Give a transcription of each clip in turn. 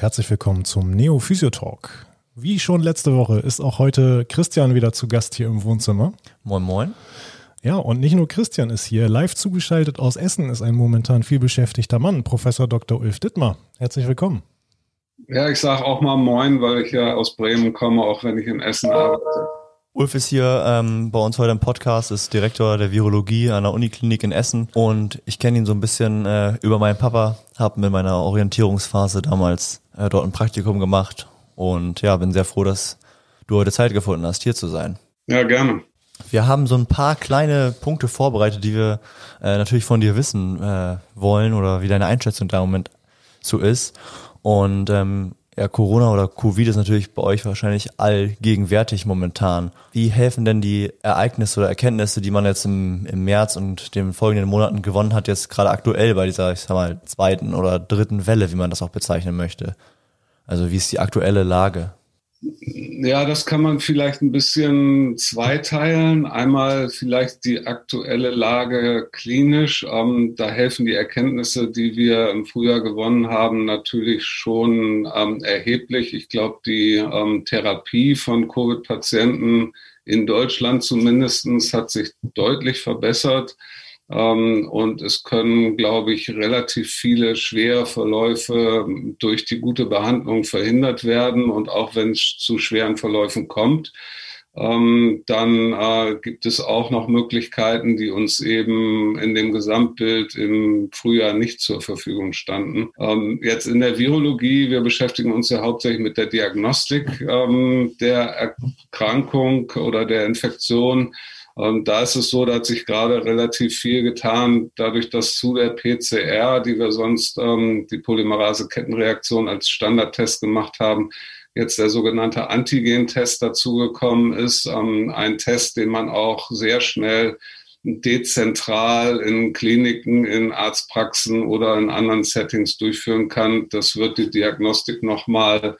und herzlich willkommen zum Neo Physio Talk. Wie schon letzte Woche ist auch heute Christian wieder zu Gast hier im Wohnzimmer. Moin, moin. Ja, und nicht nur Christian ist hier. Live zugeschaltet aus Essen ist ein momentan viel beschäftigter Mann, Professor Dr. Ulf Dittmar. Herzlich willkommen. Ja, ich sage auch mal Moin, weil ich ja aus Bremen komme, auch wenn ich in Essen arbeite. Ulf ist hier ähm, bei uns heute im Podcast, ist Direktor der Virologie an der Uniklinik in Essen und ich kenne ihn so ein bisschen äh, über meinen Papa, habe mit meiner Orientierungsphase damals äh, dort ein Praktikum gemacht und ja, bin sehr froh, dass du heute Zeit gefunden hast, hier zu sein. Ja, gerne. Wir haben so ein paar kleine Punkte vorbereitet, die wir äh, natürlich von dir wissen äh, wollen oder wie deine Einschätzung da im Moment so ist. Und ähm, ja, Corona oder Covid ist natürlich bei euch wahrscheinlich allgegenwärtig momentan. Wie helfen denn die Ereignisse oder Erkenntnisse, die man jetzt im, im März und den folgenden Monaten gewonnen hat, jetzt gerade aktuell bei dieser, ich sag mal, zweiten oder dritten Welle, wie man das auch bezeichnen möchte? Also wie ist die aktuelle Lage? Ja, das kann man vielleicht ein bisschen zweiteilen. Einmal vielleicht die aktuelle Lage klinisch. Ähm, da helfen die Erkenntnisse, die wir im Frühjahr gewonnen haben, natürlich schon ähm, erheblich. Ich glaube, die ähm, Therapie von Covid-Patienten in Deutschland zumindestens hat sich deutlich verbessert. Ähm, und es können, glaube ich, relativ viele schwere Verläufe durch die gute Behandlung verhindert werden. Und auch wenn es zu schweren Verläufen kommt, ähm, dann äh, gibt es auch noch Möglichkeiten, die uns eben in dem Gesamtbild im Frühjahr nicht zur Verfügung standen. Ähm, jetzt in der Virologie, wir beschäftigen uns ja hauptsächlich mit der Diagnostik ähm, der Erkrankung oder der Infektion. Und da ist es so, da hat sich gerade relativ viel getan, dadurch, dass zu der PCR, die wir sonst ähm, die Polymerase-Kettenreaktion als Standardtest gemacht haben, jetzt der sogenannte Antigen-Test dazugekommen ist. Ähm, ein Test, den man auch sehr schnell dezentral in Kliniken, in Arztpraxen oder in anderen Settings durchführen kann. Das wird die Diagnostik nochmal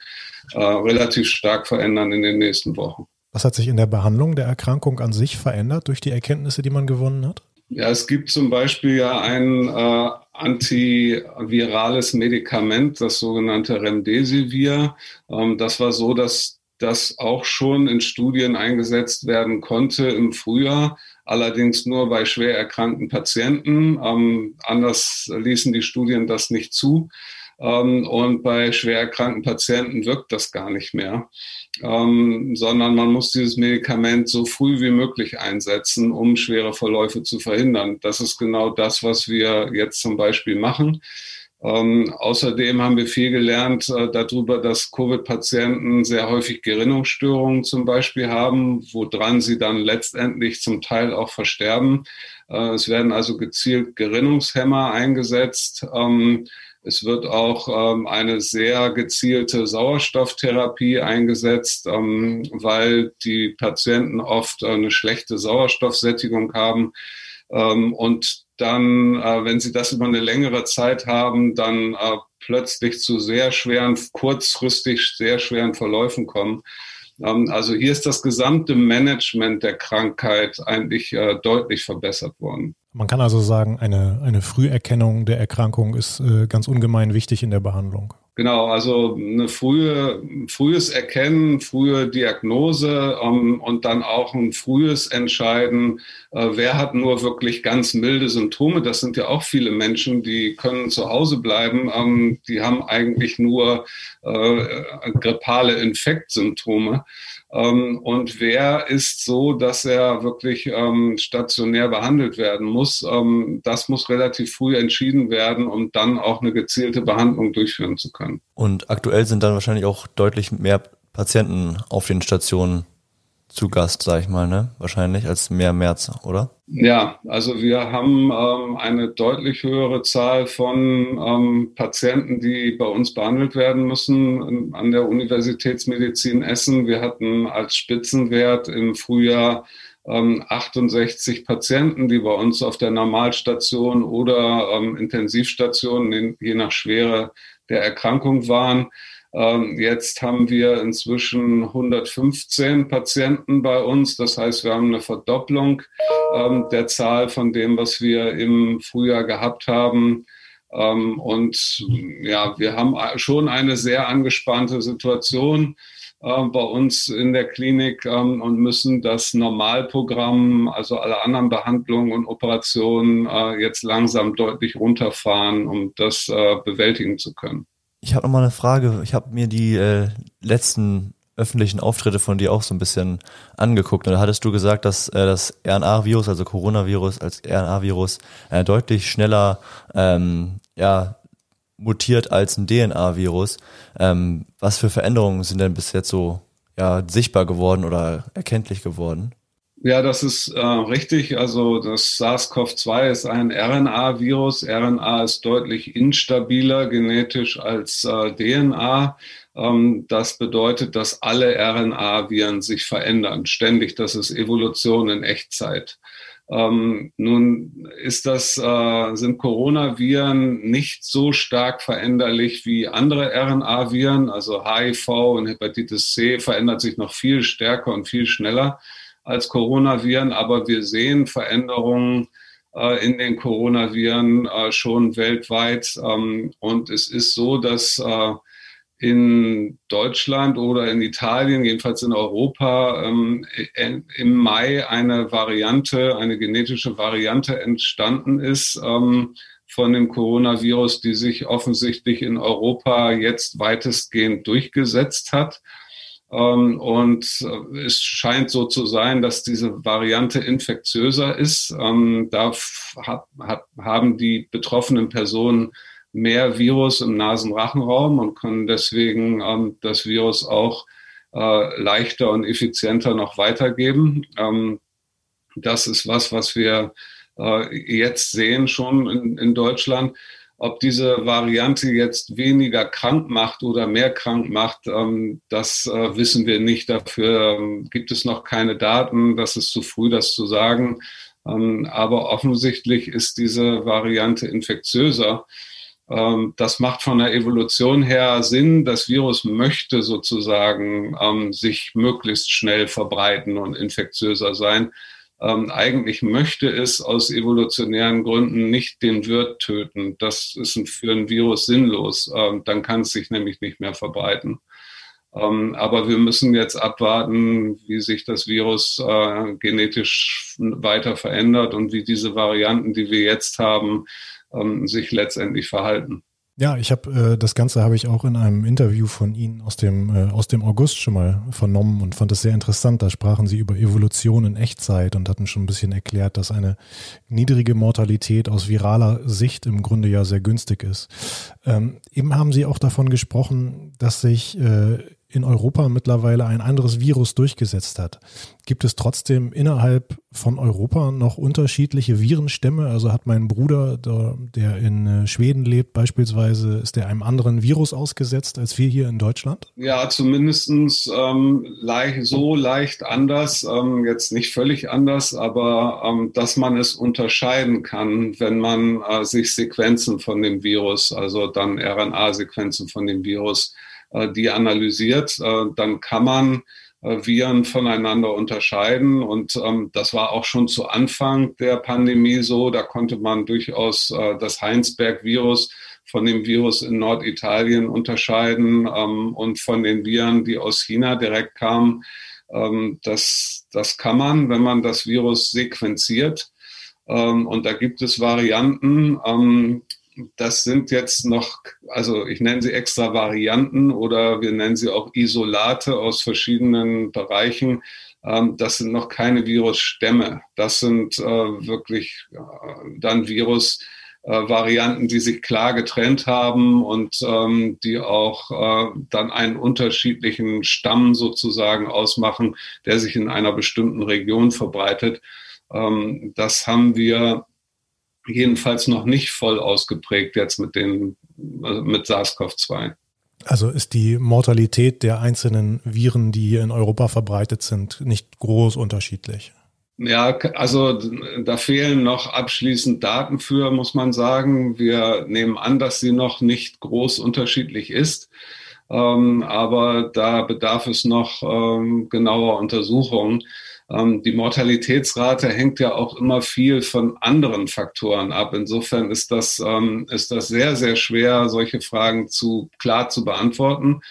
äh, relativ stark verändern in den nächsten Wochen. Was hat sich in der Behandlung der Erkrankung an sich verändert durch die Erkenntnisse, die man gewonnen hat? Ja, es gibt zum Beispiel ja ein äh, antivirales Medikament, das sogenannte Remdesivir. Ähm, das war so, dass das auch schon in Studien eingesetzt werden konnte im Frühjahr, allerdings nur bei schwer erkrankten Patienten. Ähm, anders ließen die Studien das nicht zu. Ähm, und bei schwer erkrankten Patienten wirkt das gar nicht mehr, ähm, sondern man muss dieses Medikament so früh wie möglich einsetzen, um schwere Verläufe zu verhindern. Das ist genau das, was wir jetzt zum Beispiel machen. Ähm, außerdem haben wir viel gelernt äh, darüber, dass Covid-Patienten sehr häufig Gerinnungsstörungen zum Beispiel haben, woran sie dann letztendlich zum Teil auch versterben. Äh, es werden also gezielt Gerinnungshemmer eingesetzt. Ähm, es wird auch ähm, eine sehr gezielte Sauerstofftherapie eingesetzt, ähm, weil die Patienten oft eine schlechte Sauerstoffsättigung haben. Ähm, und dann, äh, wenn sie das über eine längere Zeit haben, dann äh, plötzlich zu sehr schweren, kurzfristig sehr schweren Verläufen kommen. Ähm, also hier ist das gesamte Management der Krankheit eigentlich äh, deutlich verbessert worden. Man kann also sagen, eine, eine Früherkennung der Erkrankung ist äh, ganz ungemein wichtig in der Behandlung. Genau, also eine frühe, frühes Erkennen, frühe Diagnose ähm, und dann auch ein frühes Entscheiden, äh, wer hat nur wirklich ganz milde Symptome. Das sind ja auch viele Menschen, die können zu Hause bleiben, ähm, die haben eigentlich nur äh, grippale Infektsymptome. Ähm, und wer ist so, dass er wirklich ähm, stationär behandelt werden muss. Ähm, das muss relativ früh entschieden werden, um dann auch eine gezielte Behandlung durchführen zu können. Und aktuell sind dann wahrscheinlich auch deutlich mehr Patienten auf den Stationen zu Gast, sag ich mal, ne? Wahrscheinlich als mehr März, oder? Ja, also wir haben ähm, eine deutlich höhere Zahl von ähm, Patienten, die bei uns behandelt werden müssen an der Universitätsmedizin Essen. Wir hatten als Spitzenwert im Frühjahr ähm, 68 Patienten, die bei uns auf der Normalstation oder ähm, Intensivstation, je nach Schwere der Erkrankung waren. Ähm, jetzt haben wir inzwischen 115 Patienten bei uns. Das heißt, wir haben eine Verdopplung ähm, der Zahl von dem, was wir im Frühjahr gehabt haben. Ähm, und ja, wir haben schon eine sehr angespannte Situation bei uns in der Klinik und müssen das Normalprogramm, also alle anderen Behandlungen und Operationen äh, jetzt langsam deutlich runterfahren, um das äh, bewältigen zu können. Ich habe noch mal eine Frage. Ich habe mir die äh, letzten öffentlichen Auftritte von dir auch so ein bisschen angeguckt. Und da hattest du gesagt, dass äh, das RNA-Virus, also Coronavirus als RNA-Virus, äh, deutlich schneller ähm, ja, mutiert als ein DNA-Virus. Ähm, was für Veränderungen sind denn bis jetzt so ja, sichtbar geworden oder erkenntlich geworden? Ja, das ist äh, richtig. Also das SARS-CoV-2 ist ein RNA-Virus. RNA ist deutlich instabiler genetisch als äh, DNA. Ähm, das bedeutet, dass alle RNA-Viren sich verändern, ständig. Das ist Evolution in Echtzeit. Ähm, nun ist das, äh, sind Coronaviren nicht so stark veränderlich wie andere RNA-Viren. Also HIV und Hepatitis C verändert sich noch viel stärker und viel schneller als Coronaviren. Aber wir sehen Veränderungen äh, in den Coronaviren äh, schon weltweit. Ähm, und es ist so, dass äh, in Deutschland oder in Italien, jedenfalls in Europa, ähm, im Mai eine Variante, eine genetische Variante entstanden ist ähm, von dem Coronavirus, die sich offensichtlich in Europa jetzt weitestgehend durchgesetzt hat. Ähm, und äh, es scheint so zu sein, dass diese Variante infektiöser ist. Ähm, da haben die betroffenen Personen mehr Virus im Nasenrachenraum und können deswegen ähm, das Virus auch äh, leichter und effizienter noch weitergeben. Das ist was, was wir äh, jetzt sehen schon in Deutschland. Ob diese Variante jetzt weniger krank macht oder mehr krank macht, ähm, das äh, wissen wir nicht. Dafür ähm, gibt es noch keine Daten. Das ist zu früh, das zu sagen. Ähm, aber offensichtlich ist diese Variante infektiöser. Das macht von der Evolution her Sinn. Das Virus möchte sozusagen sich möglichst schnell verbreiten und infektiöser sein. Ähm, eigentlich möchte es aus evolutionären Gründen nicht den Wirt töten. Das ist für ein Virus sinnlos. Ähm, dann kann es sich nämlich nicht mehr verbreiten. Ähm, aber wir müssen jetzt abwarten, wie sich das Virus äh, genetisch weiter verändert und wie diese Varianten, die wir jetzt haben, ähm, sich letztendlich verhalten. Ja, ich habe äh, das Ganze habe ich auch in einem Interview von Ihnen aus dem äh, aus dem August schon mal vernommen und fand es sehr interessant. Da sprachen Sie über Evolution in Echtzeit und hatten schon ein bisschen erklärt, dass eine niedrige Mortalität aus viraler Sicht im Grunde ja sehr günstig ist. Ähm, eben haben Sie auch davon gesprochen, dass sich äh, in Europa mittlerweile ein anderes Virus durchgesetzt hat. Gibt es trotzdem innerhalb von Europa noch unterschiedliche Virenstämme? Also hat mein Bruder, der in äh, Schweden lebt beispielsweise, ist der einem anderen Virus ausgesetzt als wir hier in Deutschland? Ja, zumindestens ähm, leicht, so leicht anders, ähm, jetzt nicht völlig anders, aber ähm, dass man es unterscheiden kann, wenn man äh, sich Sequenzen von dem Virus, also dann RNA-Sequenzen von dem Virus die analysiert, äh, dann kann man äh, Viren voneinander unterscheiden. Und ähm, das war auch schon zu Anfang der Pandemie so. Da konnte man durchaus äh, das Heinsberg-Virus von dem Virus in Norditalien unterscheiden ähm, und von den Viren, die aus China direkt kamen. Ähm, das, das kann man, wenn man das Virus sequenziert. Und da gibt es Varianten. Das sind jetzt noch, also ich nenne sie extra Varianten oder wir nennen sie auch Isolate aus verschiedenen Bereichen. Ähm, das sind noch keine Virusstämme. Das sind äh, wirklich äh, dann Virusvarianten, die sich klar getrennt haben und ähm, die auch äh, dann einen unterschiedlichen Stamm sozusagen ausmachen, der sich in einer bestimmten Region verbreitet. Ähm, das haben wir jedenfalls noch nicht voll ausgeprägt jetzt mit den also mit SARS-CoV-2. Also ist die Mortalität der einzelnen Viren, die hier in Europa verbreitet sind, nicht groß unterschiedlich? Ja, also da fehlen noch abschließend Daten für, muss man sagen. Wir nehmen an, dass sie noch nicht groß unterschiedlich ist. Ähm, aber da bedarf es noch ähm, genauer Untersuchungen. Ähm, die Mortalitätsrate hängt ja auch immer viel von anderen Faktoren ab. Insofern ist das, ähm, ist das sehr, sehr schwer, solche Fragen zu, klar zu beantworten,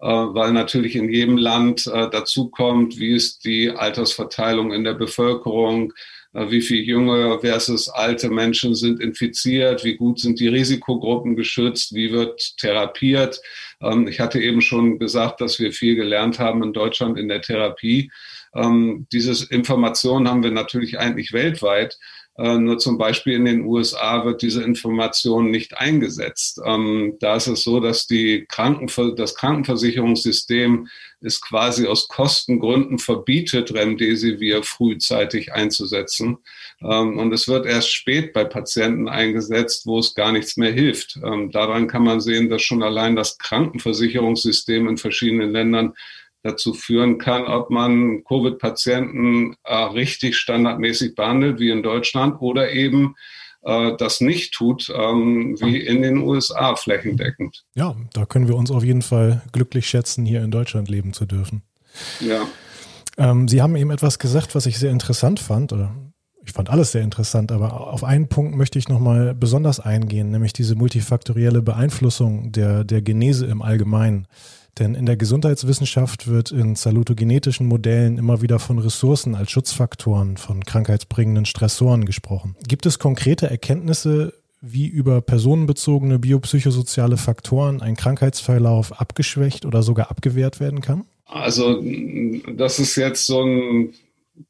äh, weil natürlich in jedem Land äh, dazu kommt, wie ist die Altersverteilung in der Bevölkerung, äh, wie viele junge versus alte Menschen sind infiziert, wie gut sind die Risikogruppen geschützt, wie wird therapiert. Ähm, ich hatte eben schon gesagt, dass wir viel gelernt haben in Deutschland in der Therapie. Ähm, diese Informationen haben wir natürlich eigentlich weltweit. Äh, nur zum Beispiel in den USA wird diese Information nicht eingesetzt. Ähm, da ist es so, dass die Krankenver das Krankenversicherungssystem es quasi aus Kostengründen verbietet, Remdesivir frühzeitig einzusetzen. Ähm, und es wird erst spät bei Patienten eingesetzt, wo es gar nichts mehr hilft. Ähm, daran kann man sehen, dass schon allein das Krankenversicherungssystem in verschiedenen Ländern dazu führen kann, ob man Covid-Patienten äh, richtig standardmäßig behandelt, wie in Deutschland, oder eben äh, das nicht tut, ähm, wie in den USA flächendeckend. Ja, da können wir uns auf jeden Fall glücklich schätzen, hier in Deutschland leben zu dürfen. Ja. Ähm, Sie haben eben etwas gesagt, was ich sehr interessant fand, oder ich fand alles sehr interessant, aber auf einen Punkt möchte ich nochmal besonders eingehen, nämlich diese multifaktorielle Beeinflussung der, der Genese im Allgemeinen. Denn in der Gesundheitswissenschaft wird in salutogenetischen Modellen immer wieder von Ressourcen als Schutzfaktoren von krankheitsbringenden Stressoren gesprochen. Gibt es konkrete Erkenntnisse, wie über personenbezogene biopsychosoziale Faktoren ein Krankheitsverlauf abgeschwächt oder sogar abgewehrt werden kann? Also das ist jetzt so ein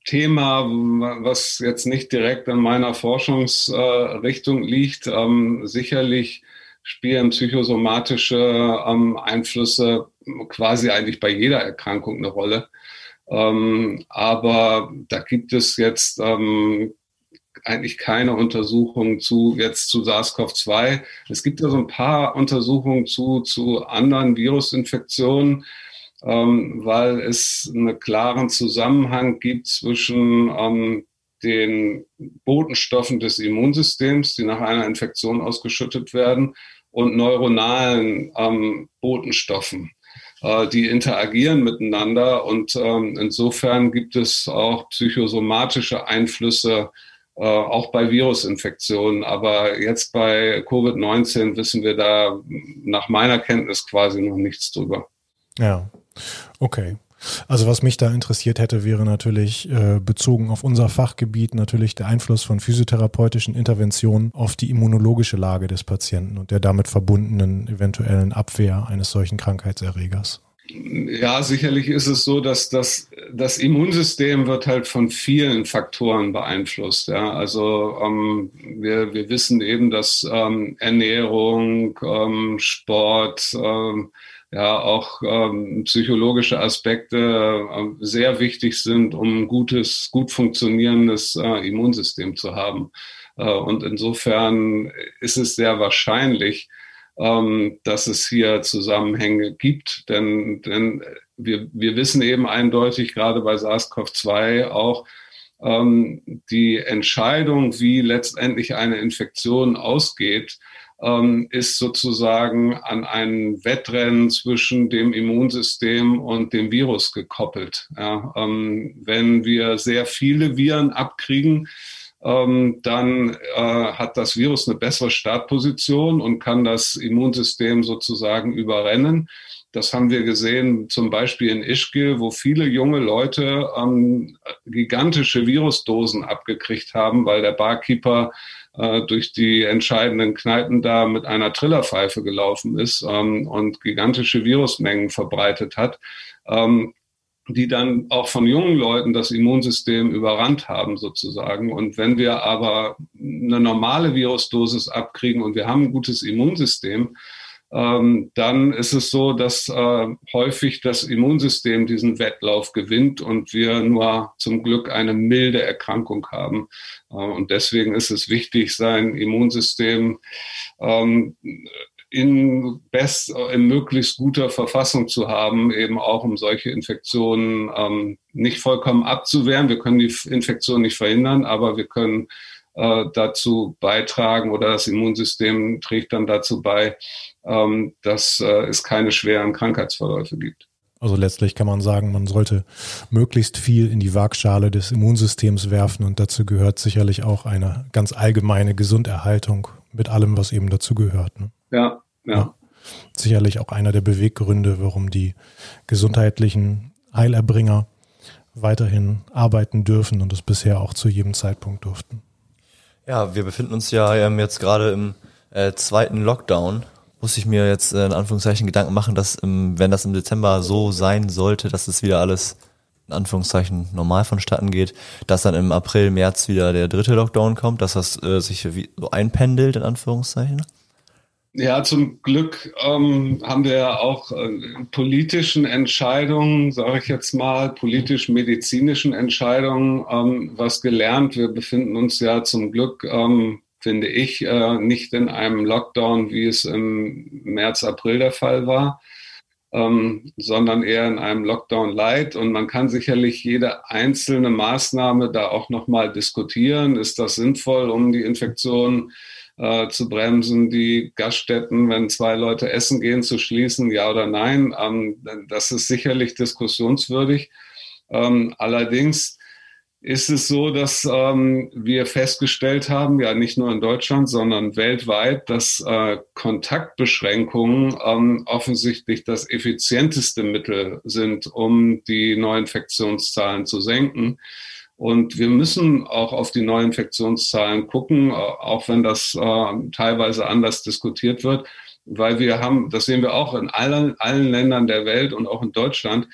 Thema, was jetzt nicht direkt in meiner Forschungsrichtung liegt. Ähm, sicherlich spielen psychosomatische ähm, Einflüsse quasi eigentlich bei jeder Erkrankung eine Rolle. Ähm, aber da gibt es jetzt ähm, eigentlich keine Untersuchungen zu jetzt zu SARS-CoV-2. Es gibt ja so ein paar Untersuchungen zu, zu anderen Virusinfektionen, ähm, weil es einen klaren Zusammenhang gibt zwischen ähm, den Botenstoffen des Immunsystems, die nach einer Infektion ausgeschüttet werden, und neuronalen ähm, Botenstoffen. Äh, die interagieren miteinander und ähm, insofern gibt es auch psychosomatische Einflüsse, äh, auch bei Virusinfektionen. Aber jetzt bei Covid-19 wissen wir da nach meiner Kenntnis quasi noch nichts drüber. Ja, okay. Also was mich da interessiert hätte, wäre natürlich äh, bezogen auf unser Fachgebiet natürlich der Einfluss von physiotherapeutischen Interventionen auf die immunologische Lage des Patienten und der damit verbundenen eventuellen Abwehr eines solchen Krankheitserregers. Ja, sicherlich ist es so, dass das, das Immunsystem wird halt von vielen Faktoren beeinflusst. Ja. Also ähm, wir, wir wissen eben, dass ähm, Ernährung, ähm, Sport, ähm, ja auch ähm, psychologische Aspekte äh, sehr wichtig sind, um ein gutes, gut funktionierendes äh, Immunsystem zu haben. Äh, und insofern ist es sehr wahrscheinlich, ähm, dass es hier Zusammenhänge gibt, denn, denn wir, wir wissen eben eindeutig, gerade bei SARS-CoV-2 auch, ähm, die Entscheidung, wie letztendlich eine Infektion ausgeht, ähm, ist sozusagen an ein Wettrennen zwischen dem Immunsystem und dem Virus gekoppelt. Ja, ähm, wenn wir sehr viele Viren abkriegen, ähm, dann äh, hat das Virus eine bessere Startposition und kann das Immunsystem sozusagen überrennen. Das haben wir gesehen zum Beispiel in Ischgl, wo viele junge Leute ähm, gigantische Virusdosen abgekriegt haben, weil der Barkeeper äh, durch die entscheidenden Kneipen da mit einer Trillerpfeife gelaufen ist ähm, und gigantische Virusmengen verbreitet hat, ähm, die dann auch von jungen Leuten das Immunsystem überrannt haben sozusagen. Und wenn wir aber eine normale Virusdosis abkriegen und wir haben ein gutes Immunsystem, ähm, dann ist es so, dass äh, häufig das Immunsystem diesen Wettlauf gewinnt und wir nur zum Glück eine milde Erkrankung haben. Äh, und deswegen ist es wichtig, sein Immunsystem ähm, in best, in möglichst guter Verfassung zu haben, eben auch um solche Infektionen ähm, nicht vollkommen abzuwehren. Wir können die Infektion nicht verhindern, aber wir können äh, dazu beitragen oder das Immunsystem trägt dann dazu bei, ähm, dass äh, es keine schweren Krankheitsverläufe gibt. Also letztlich kann man sagen, man sollte möglichst viel in die Waagschale des Immunsystems werfen und dazu gehört sicherlich auch eine ganz allgemeine Gesunderhaltung mit allem, was eben dazu gehört. Ne? Ja, ja, ja. Sicherlich auch einer der Beweggründe, warum die gesundheitlichen Heilerbringer weiterhin arbeiten dürfen und es bisher auch zu jedem Zeitpunkt durften. Ja, wir befinden uns ja ähm, jetzt gerade im äh, zweiten Lockdown muss ich mir jetzt äh, in Anführungszeichen Gedanken machen, dass im, wenn das im Dezember so sein sollte, dass es wieder alles in Anführungszeichen normal vonstatten geht, dass dann im April, März wieder der dritte Lockdown kommt, dass das äh, sich wie, so einpendelt in Anführungszeichen? Ja, zum Glück ähm, haben wir ja auch äh, politischen Entscheidungen, sage ich jetzt mal, politisch-medizinischen Entscheidungen ähm, was gelernt. Wir befinden uns ja zum Glück ähm, finde ich, äh, nicht in einem Lockdown, wie es im März, April der Fall war, ähm, sondern eher in einem Lockdown Light. Und man kann sicherlich jede einzelne Maßnahme da auch nochmal diskutieren. Ist das sinnvoll, um die Infektion äh, zu bremsen, die Gaststätten, wenn zwei Leute essen gehen, zu schließen, ja oder nein? Ähm, das ist sicherlich diskussionswürdig. Ähm, allerdings ist es so, dass ähm, wir festgestellt haben, ja nicht nur in Deutschland, sondern weltweit, dass äh, Kontaktbeschränkungen ähm, offensichtlich das effizienteste Mittel sind, um die Neuinfektionszahlen zu senken. Und wir müssen auch auf die Neuinfektionszahlen gucken, auch wenn das äh, teilweise anders diskutiert wird, weil wir haben, das sehen wir auch in allen, allen Ländern der Welt und auch in Deutschland,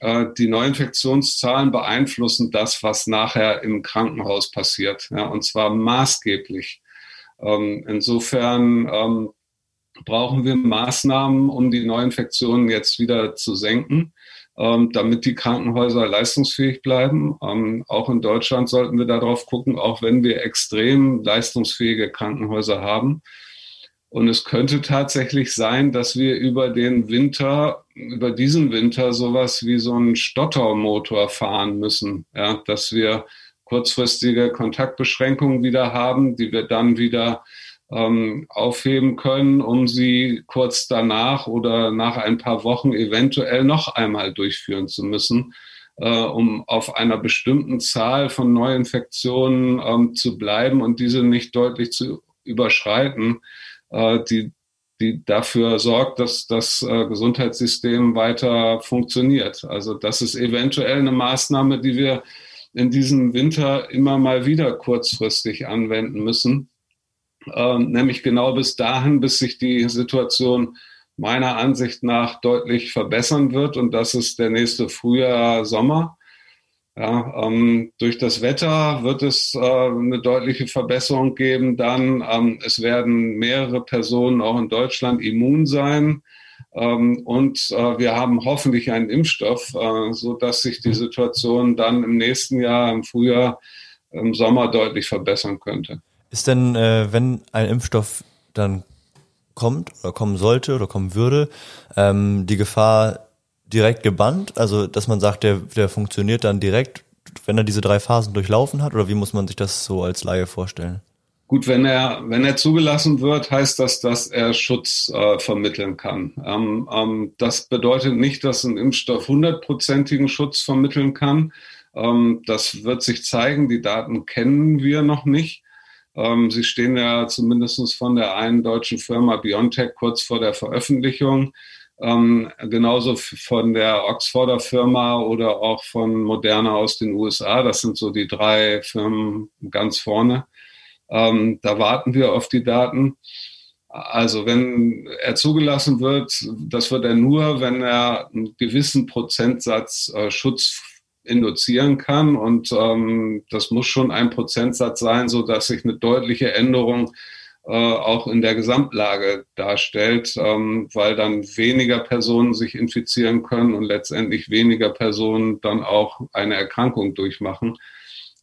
äh, die Neuinfektionszahlen beeinflussen das, was nachher im Krankenhaus passiert, ja, und zwar maßgeblich. Ähm, insofern ähm, brauchen wir Maßnahmen, um die Neuinfektionen jetzt wieder zu senken, ähm, damit die Krankenhäuser leistungsfähig bleiben. Ähm, auch in Deutschland sollten wir darauf gucken, auch wenn wir extrem leistungsfähige Krankenhäuser haben. Und es könnte tatsächlich sein, dass wir über den Winter, über diesen Winter sowas wie so einen Stottermotor fahren müssen. Ja, dass wir kurzfristige Kontaktbeschränkungen wieder haben, die wir dann wieder ähm, aufheben können, um sie kurz danach oder nach ein paar Wochen eventuell noch einmal durchführen zu müssen, äh, um auf einer bestimmten Zahl von Neuinfektionen ähm, zu bleiben und diese nicht deutlich zu überschreiten äh, die, die dafür sorgt, dass das äh, Gesundheitssystem weiter funktioniert. Also das ist eventuell eine Maßnahme, die wir in diesem Winter immer mal wieder kurzfristig anwenden müssen. Ähm, nämlich genau bis dahin, bis sich die Situation meiner Ansicht nach deutlich verbessern wird. Und das ist der nächste Frühjahr, Sommer. Ja, ähm, durch das Wetter wird es äh, eine deutliche Verbesserung geben. Dann ähm, es werden mehrere Personen auch in Deutschland immun sein ähm, und äh, wir haben hoffentlich einen Impfstoff, äh, so dass sich die Situation dann im nächsten Jahr im Frühjahr, im Sommer deutlich verbessern könnte. Ist denn, äh, wenn ein Impfstoff dann kommt oder kommen sollte oder kommen würde, ähm, die Gefahr direkt gebannt? Also, dass man sagt, der, der funktioniert dann direkt, wenn er diese drei Phasen durchlaufen hat? Oder wie muss man sich das so als Laie vorstellen? Gut, wenn er, wenn er zugelassen wird, heißt das, dass er Schutz äh, vermitteln kann. Ähm, ähm, das bedeutet nicht, dass ein Impfstoff hundertprozentigen Schutz vermitteln kann. Ähm, das wird sich zeigen. Die Daten kennen wir noch nicht. Ähm, sie stehen ja zumindest von der einen deutschen Firma BioNTech kurz vor der Veröffentlichung. Ähm, genauso von der Oxforder Firma oder auch von Moderna aus den USA. Das sind so die drei Firmen ganz vorne. Ähm, da warten wir auf die Daten. Also wenn er zugelassen wird, das wird er nur, wenn er einen gewissen Prozentsatz äh, Schutz induzieren kann. Und ähm, das muss schon ein Prozentsatz sein, so dass sich eine deutliche Änderung äh, auch in der Gesamtlage darstellt, ähm, weil dann weniger Personen sich infizieren können und letztendlich weniger Personen dann auch eine Erkrankung durchmachen.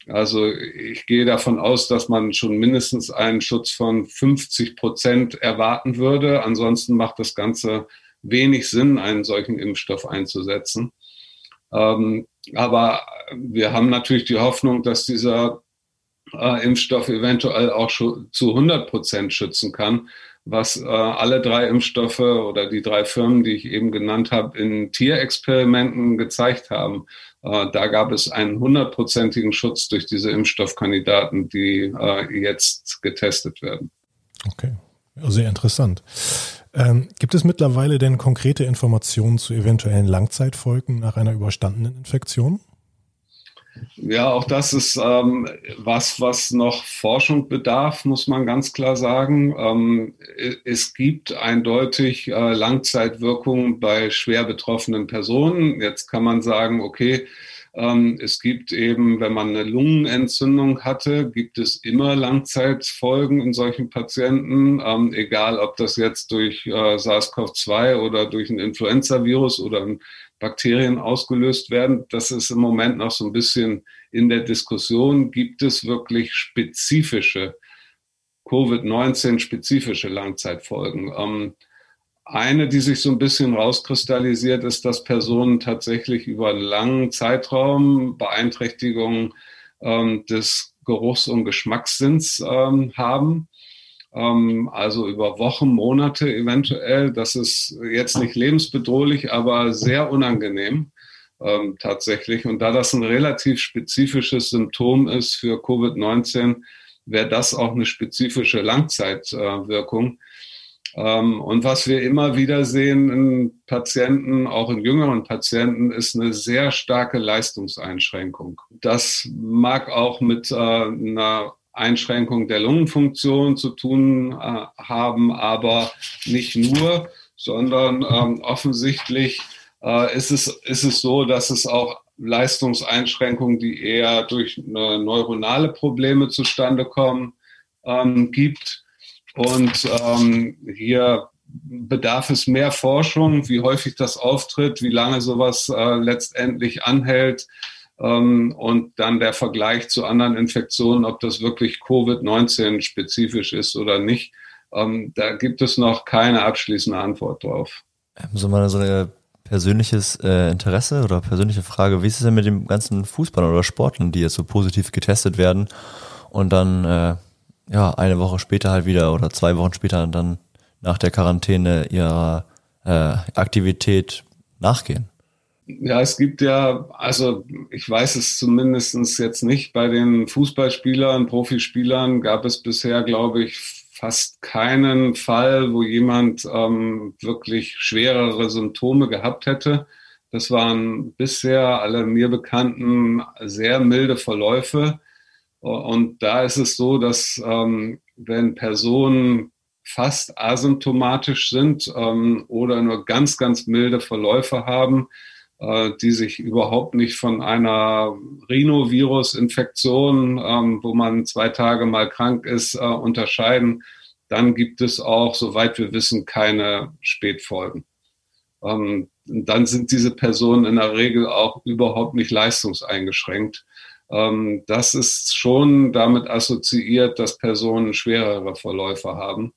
Also ich gehe davon aus, dass man schon mindestens einen Schutz von 50 Prozent erwarten würde. Ansonsten macht das Ganze wenig Sinn, einen solchen Impfstoff einzusetzen. Ähm, aber wir haben natürlich die Hoffnung, dass dieser äh, Impfstoff eventuell auch zu 100 Prozent schützen kann, was äh, alle drei Impfstoffe oder die drei Firmen, die ich eben genannt habe, in Tierexperimenten gezeigt haben. Äh, da gab es einen hundertprozentigen Schutz durch diese Impfstoffkandidaten, die äh, jetzt getestet werden. Okay, sehr interessant. Ähm, gibt es mittlerweile denn konkrete Informationen zu eventuellen Langzeitfolgen nach einer überstandenen Infektion? Ja, auch das ist ähm, was, was noch Forschung bedarf, muss man ganz klar sagen. Ähm, es gibt eindeutig äh, Langzeitwirkungen bei schwer betroffenen Personen. Jetzt kann man sagen, okay, es gibt eben, wenn man eine Lungenentzündung hatte, gibt es immer Langzeitfolgen in solchen Patienten, ähm, egal ob das jetzt durch äh, SARS-CoV-2 oder durch ein Influenza-Virus oder ein Bakterien ausgelöst werden. Das ist im Moment noch so ein bisschen in der Diskussion. Gibt es wirklich spezifische Covid-19-spezifische Langzeitfolgen? Eine, die sich so ein bisschen rauskristallisiert, ist, dass Personen tatsächlich über einen langen Zeitraum Beeinträchtigungen ähm, des Geruchs- und Geschmackssinns ähm, haben ähm, also über Wochen, Monate eventuell. Das ist jetzt nicht lebensbedrohlich, aber sehr unangenehm ähm, tatsächlich. Und da das ein relativ spezifisches Symptom ist für Covid-19, wäre das auch eine spezifische Langzeitwirkung. Ähm, und was wir immer wieder sehen in Patienten, auch in jüngeren Patienten, ist eine sehr starke Leistungseinschränkung. Das mag auch mit äh, einer Einschränkung der Lungenfunktion zu tun äh, haben, aber nicht nur, sondern ähm, offensichtlich äh, ist, es, ist es so, dass es auch Leistungseinschränkungen, die eher durch neuronale Probleme zustande kommen, ähm, gibt. Und ähm, hier bedarf es mehr Forschung, wie häufig das auftritt, wie lange sowas äh, letztendlich anhält ähm, und dann der Vergleich zu anderen Infektionen, ob das wirklich Covid-19 spezifisch ist oder nicht. Ähm, da gibt es noch keine abschließende Antwort drauf. Ähm, so mal so ein persönliches äh, Interesse oder persönliche Frage, wie ist es denn mit den ganzen Fußballern oder Sportlern, die jetzt so positiv getestet werden und dann äh, ja eine Woche später halt wieder oder zwei Wochen später dann nach der Quarantäne ihrer äh, Aktivität nachgehen? Ja, es gibt ja, also ich weiß es zumindest jetzt nicht, bei den Fußballspielern, Profispielern gab es bisher, glaube ich, fast keinen Fall, wo jemand ähm, wirklich schwerere Symptome gehabt hätte. Das waren bisher alle mir bekannten sehr milde Verläufe. Und da ist es so, dass ähm, wenn Personen fast asymptomatisch sind ähm, oder nur ganz, ganz milde Verläufe haben, äh, die sich überhaupt nicht von einer Rhinovirus-Infektion, ähm, wo man zwei Tage mal krank ist, äh, unterscheiden. Dann gibt es auch, soweit wir wissen, keine Spätfolgen. Ähm, dann sind diese Personen in der Regel auch überhaupt nicht leistungseingeschränkt. Ähm, das ist schon damit assoziiert, dass Personen schwerere Verläufe haben.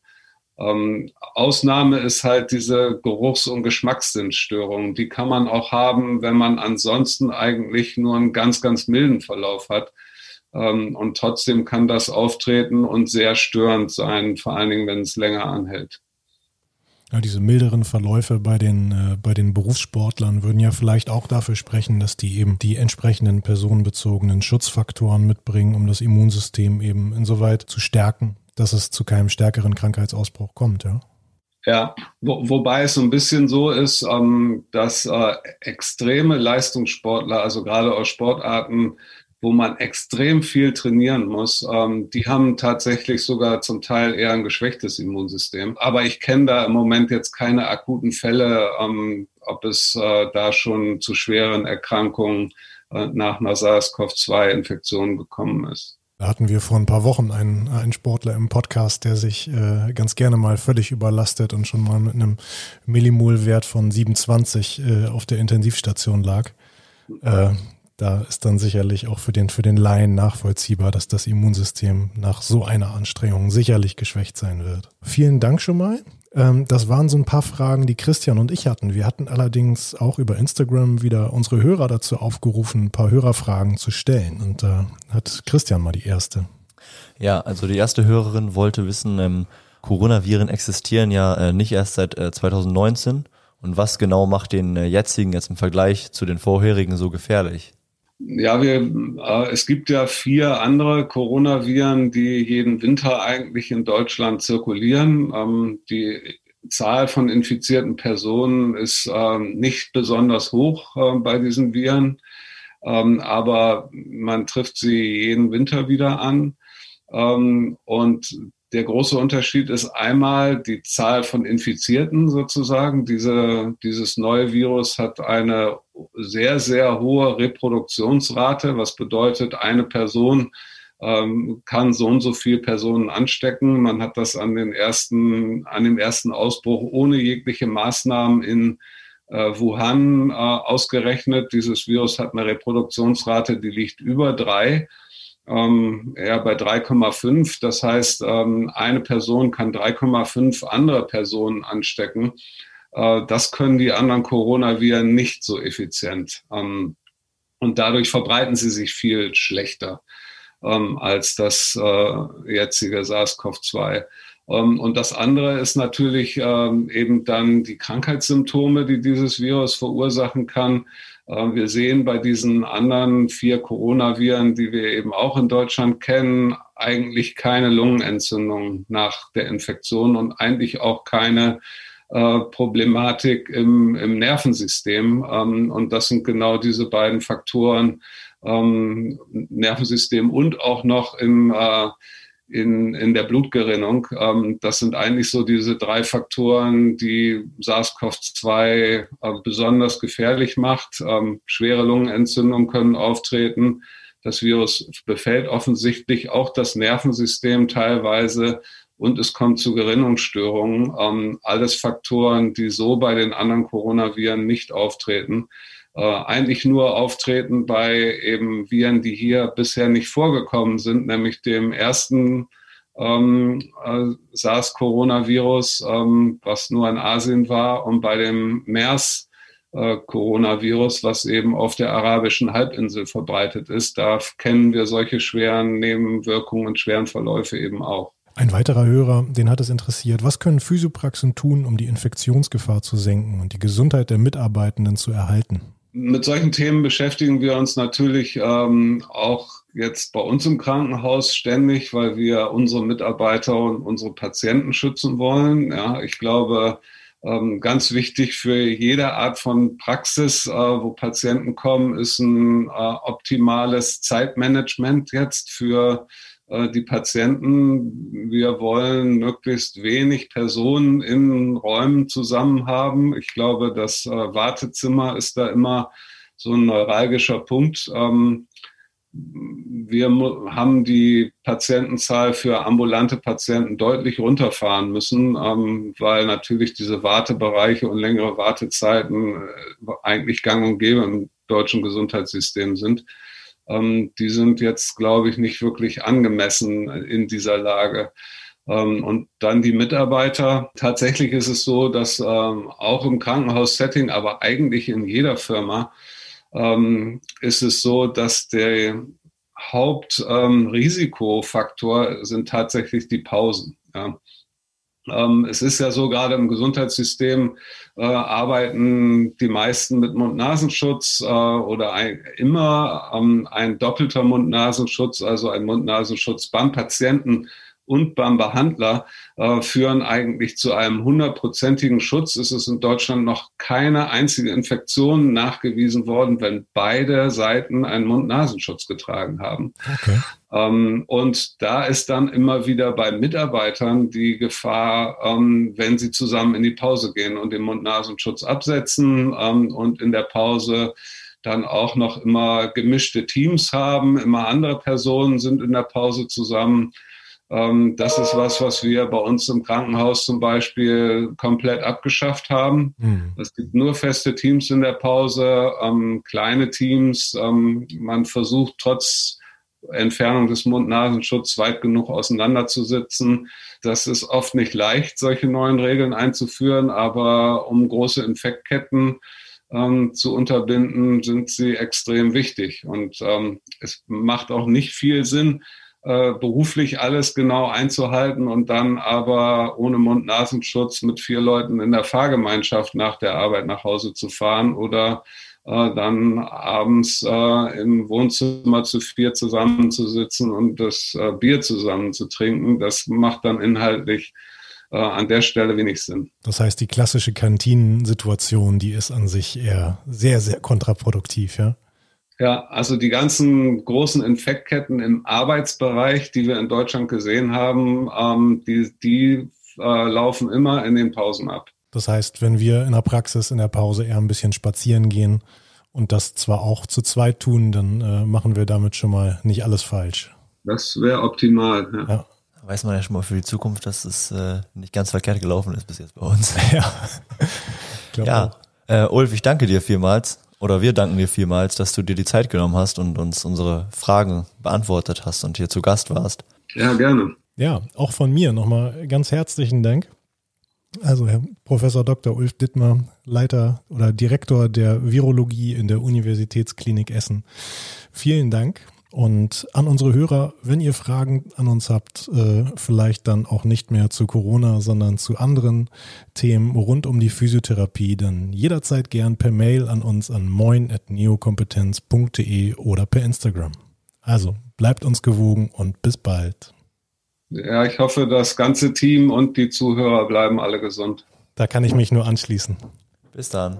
Ähm, Ausnahme ist halt diese Geruchs- und Geschmackssinnstörung. Die kann man auch haben, wenn man ansonsten eigentlich nur einen ganz, ganz milden Verlauf hat. Ähm, und trotzdem kann das auftreten und sehr störend sein, vor allen Dingen, wenn es länger anhält. Ja, diese milderen Verläufe bei den, äh, bei den Berufssportlern würden ja vielleicht auch dafür sprechen, dass die eben die entsprechenden personenbezogenen Schutzfaktoren mitbringen, um das Immunsystem eben insoweit zu stärken, dass es zu keinem stärkeren Krankheitsausbruch kommt, ja. Ja, wo, wobei es so ein bisschen so ist, ähm, dass äh, extreme Leistungssportler, also gerade aus Sportarten, wo man extrem viel trainieren muss, ähm, die haben tatsächlich sogar zum Teil eher ein geschwächtes Immunsystem. Aber ich kenne da im Moment jetzt keine akuten Fälle, ähm, ob es äh, da schon zu schweren Erkrankungen äh, nach einer SARS-CoV-2-Infektion gekommen ist. Da hatten wir vor ein paar Wochen einen, einen Sportler im Podcast, der sich äh, ganz gerne mal völlig überlastet und schon mal mit einem Millimol-Wert von 27 äh, auf der Intensivstation lag. Äh, da ist dann sicherlich auch für den, für den Laien nachvollziehbar, dass das Immunsystem nach so einer Anstrengung sicherlich geschwächt sein wird. Vielen Dank schon mal. Ähm, das waren so ein paar Fragen, die Christian und ich hatten. Wir hatten allerdings auch über Instagram wieder unsere Hörer dazu aufgerufen, ein paar Hörerfragen zu stellen. Und da hat Christian mal die erste. Ja, also die erste Hörerin wollte wissen, ähm, Coronaviren existieren ja äh, nicht erst seit äh, 2019. Und was genau macht den äh, jetzigen jetzt im Vergleich zu den vorherigen so gefährlich? Ja, wir, äh, es gibt ja vier andere Coronaviren, die jeden Winter eigentlich in Deutschland zirkulieren. Ähm, die Zahl von infizierten Personen ist äh, nicht besonders hoch äh, bei diesen Viren, ähm, aber man trifft sie jeden Winter wieder an. Ähm, und der große Unterschied ist einmal die Zahl von Infizierten sozusagen. Diese, dieses neue Virus hat eine sehr, sehr hohe Reproduktionsrate, was bedeutet, eine Person ähm, kann so und so viele Personen anstecken. Man hat das an den ersten, an dem ersten Ausbruch ohne jegliche Maßnahmen in äh, Wuhan äh, ausgerechnet. Dieses Virus hat eine Reproduktionsrate, die liegt über drei ähm, eher bei 3,5. Das heißt, ähm, eine Person kann 3,5 andere Personen anstecken. Äh, das können die anderen Coronaviren nicht so effizient. Ähm, und dadurch verbreiten sie sich viel schlechter ähm, als das äh, jetzige SARS-CoV-2. Ähm, und das andere ist natürlich ähm, eben dann die Krankheitssymptome, die dieses Virus verursachen kann. Ähm, wir sehen bei diesen anderen vier Coronaviren, die wir eben auch in Deutschland kennen, eigentlich keine Lungenentzündung nach der Infektion und eigentlich auch keine äh, Problematik im, im Nervensystem. Ähm, und das sind genau diese beiden Faktoren, ähm, Nervensystem und auch noch im äh, in, in der Blutgerinnung. Ähm, das sind eigentlich so diese drei Faktoren, die SARS-CoV-2 äh, besonders gefährlich macht. Ähm, schwere Lungenentzündungen können auftreten. Das Virus befällt offensichtlich auch das Nervensystem teilweise und es kommt zu Gerinnungsstörungen. Ähm, alles Faktoren, die so bei den anderen Coronaviren nicht auftreten äh, eigentlich nur auftreten bei eben Viren, die hier bisher nicht vorgekommen sind, nämlich dem ersten ähm, äh, SARS-Coronavirus, ähm, was nur in Asien war, und bei dem MERS Coronavirus, was eben auf der arabischen Halbinsel verbreitet ist. Da kennen wir solche schweren Nebenwirkungen und schweren Verläufe eben auch. Ein weiterer Hörer, den hat es interessiert, was können Physiopraxen tun, um die Infektionsgefahr zu senken und die Gesundheit der Mitarbeitenden zu erhalten? Mit solchen Themen beschäftigen wir uns natürlich ähm, auch jetzt bei uns im Krankenhaus ständig, weil wir unsere Mitarbeiter und unsere Patienten schützen wollen. Ja, ich glaube, ähm, ganz wichtig für jede Art von Praxis, äh, wo Patienten kommen, ist ein äh, optimales Zeitmanagement jetzt für die Patienten. Wir wollen möglichst wenig Personen in Räumen zusammen haben. Ich glaube, das äh, Wartezimmer ist da immer so ein neuralgischer Punkt. Ähm, wir haben die Patientenzahl für ambulante Patienten deutlich runterfahren müssen, ähm, weil natürlich diese Wartebereiche und längere Wartezeiten äh, eigentlich gang und gäbe im deutschen Gesundheitssystem sind ähm, die sind jetzt, glaube ich, nicht wirklich angemessen in dieser Lage. Ähm, und dann die Mitarbeiter. Tatsächlich ist es so, dass ähm, auch im Krankenhaussetting, aber eigentlich in jeder Firma, ähm, ist es so, dass der Hauptrisikofaktor ähm, sind tatsächlich die Pausen. Ja. Ähm, es ist ja so, gerade im Gesundheitssystem äh, arbeiten die meisten mit Mund-Nasenschutz äh, oder ein, immer ähm, ein doppelter Mund-Nasenschutz, also ein Mund-Nasenschutz beim Patienten und beim Behandler äh, führen eigentlich zu einem hundertprozentigen Schutz. Es ist in Deutschland noch keine einzige Infektion nachgewiesen worden, wenn beide Seiten einen Mund-Nasenschutz getragen haben. Okay. Ähm, und da ist dann immer wieder bei Mitarbeitern die Gefahr, ähm, wenn sie zusammen in die Pause gehen und den Mund-Nasenschutz absetzen ähm, und in der Pause dann auch noch immer gemischte Teams haben, immer andere Personen sind in der Pause zusammen das ist was, was wir bei uns im Krankenhaus zum Beispiel komplett abgeschafft haben. Mhm. Es gibt nur feste Teams in der Pause, ähm, kleine Teams. Ähm, man versucht trotz Entfernung des Mund-Nasenschutz weit genug auseinanderzusitzen. Das ist oft nicht leicht, solche neuen Regeln einzuführen, aber um große Infektketten ähm, zu unterbinden, sind sie extrem wichtig. Und ähm, es macht auch nicht viel Sinn, äh, beruflich alles genau einzuhalten und dann aber ohne Mund-Nasenschutz mit vier Leuten in der Fahrgemeinschaft nach der Arbeit nach Hause zu fahren oder äh, dann abends äh, im Wohnzimmer zu vier zusammenzusitzen und das äh, Bier zusammen zu trinken. Das macht dann inhaltlich äh, an der Stelle wenig Sinn. Das heißt, die klassische Kantinensituation, die ist an sich eher sehr, sehr kontraproduktiv, ja? Ja, also die ganzen großen Infektketten im Arbeitsbereich, die wir in Deutschland gesehen haben, ähm, die, die äh, laufen immer in den Pausen ab. Das heißt, wenn wir in der Praxis in der Pause eher ein bisschen spazieren gehen und das zwar auch zu zweit tun, dann äh, machen wir damit schon mal nicht alles falsch. Das wäre optimal. Ja. ja. Weiß man ja schon mal für die Zukunft, dass es äh, nicht ganz verkehrt gelaufen ist bis jetzt bei uns. Ja. ja. Äh, Ulf, ich danke dir vielmals oder wir danken dir vielmals, dass du dir die Zeit genommen hast und uns unsere Fragen beantwortet hast und hier zu Gast warst. Ja, gerne. Ja, auch von mir nochmal ganz herzlichen Dank. Also Herr Professor Dr. Ulf Dittmer, Leiter oder Direktor der Virologie in der Universitätsklinik Essen. Vielen Dank und an unsere Hörer, wenn ihr Fragen an uns habt, äh, vielleicht dann auch nicht mehr zu Corona, sondern zu anderen Themen rund um die Physiotherapie, dann jederzeit gern per Mail an uns an moin.neokompetenz.de oder per Instagram. Also bleibt uns gewogen und bis bald. Ja, ich hoffe, das ganze Team und die Zuhörer bleiben alle gesund. Da kann ich mich nur anschließen. Bis dann.